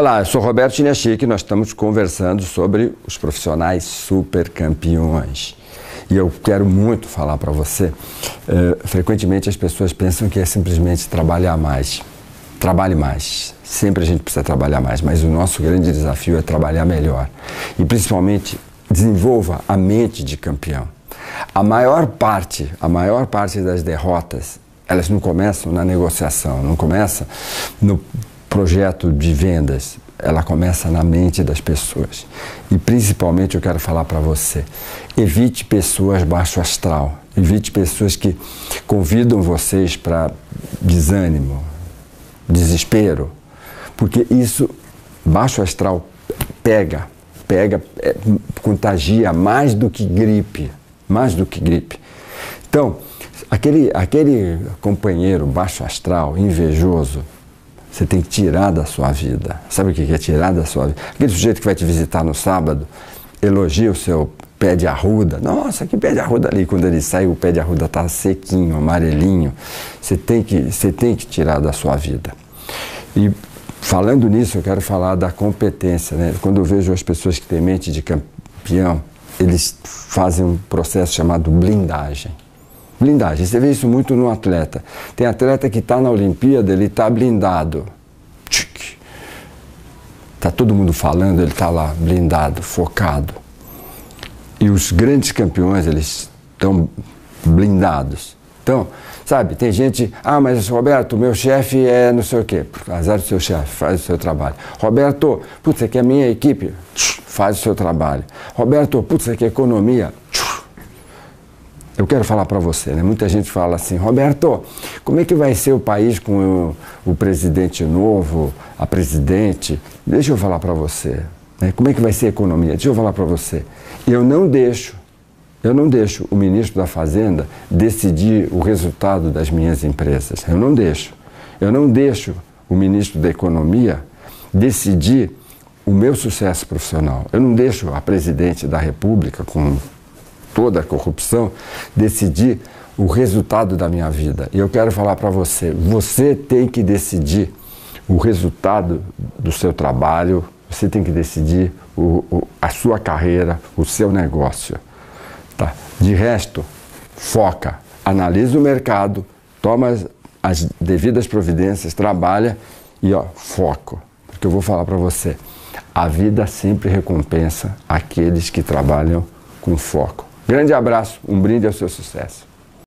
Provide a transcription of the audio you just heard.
Olá, eu sou Roberto Chinachique e nós estamos conversando sobre os profissionais super campeões. E eu quero muito falar para você. Uh, frequentemente as pessoas pensam que é simplesmente trabalhar mais. Trabalhe mais. Sempre a gente precisa trabalhar mais, mas o nosso grande desafio é trabalhar melhor. E principalmente desenvolva a mente de campeão. A maior parte, a maior parte das derrotas, elas não começam na negociação, não começa no projeto de vendas, ela começa na mente das pessoas. E principalmente eu quero falar para você: evite pessoas baixo astral, evite pessoas que convidam vocês para desânimo, desespero, porque isso baixo astral pega, pega, é, contagia mais do que gripe, mais do que gripe. Então, aquele, aquele companheiro baixo astral, invejoso, você tem que tirar da sua vida. Sabe o que é tirar da sua vida? Aquele sujeito que vai te visitar no sábado, elogia o seu pé de arruda. Nossa, que pé de arruda ali. Quando ele sai, o pé de arruda está sequinho, amarelinho. Você tem, que, você tem que tirar da sua vida. E falando nisso, eu quero falar da competência. Né? Quando eu vejo as pessoas que têm mente de campeão, eles fazem um processo chamado blindagem. Blindagem. Você vê isso muito no atleta. Tem atleta que está na Olimpíada, ele está blindado. Está todo mundo falando, ele está lá blindado, focado. E os grandes campeões, eles estão blindados. Então, sabe, tem gente, ah, mas Roberto, meu chefe é não sei o quê. Azar do seu chefe, faz o seu trabalho. Roberto, putz, você quer minha equipe? Faz o seu trabalho. Roberto, putz, você quer economia? Eu quero falar para você, né? Muita gente fala assim, Roberto, como é que vai ser o país com o, o presidente novo, a presidente? Deixa eu falar para você. Né? Como é que vai ser a economia? Deixa eu falar para você. Eu não deixo, eu não deixo o ministro da Fazenda decidir o resultado das minhas empresas. Eu não deixo. Eu não deixo o ministro da Economia decidir o meu sucesso profissional. Eu não deixo a presidente da República com toda a corrupção, decidir o resultado da minha vida. E eu quero falar para você: você tem que decidir o resultado do seu trabalho, você tem que decidir o, o, a sua carreira, o seu negócio. Tá? De resto, foca, analisa o mercado, toma as, as devidas providências, trabalha e ó, foco. Porque eu vou falar para você: a vida sempre recompensa aqueles que trabalham com foco. Grande abraço, um brinde ao seu sucesso.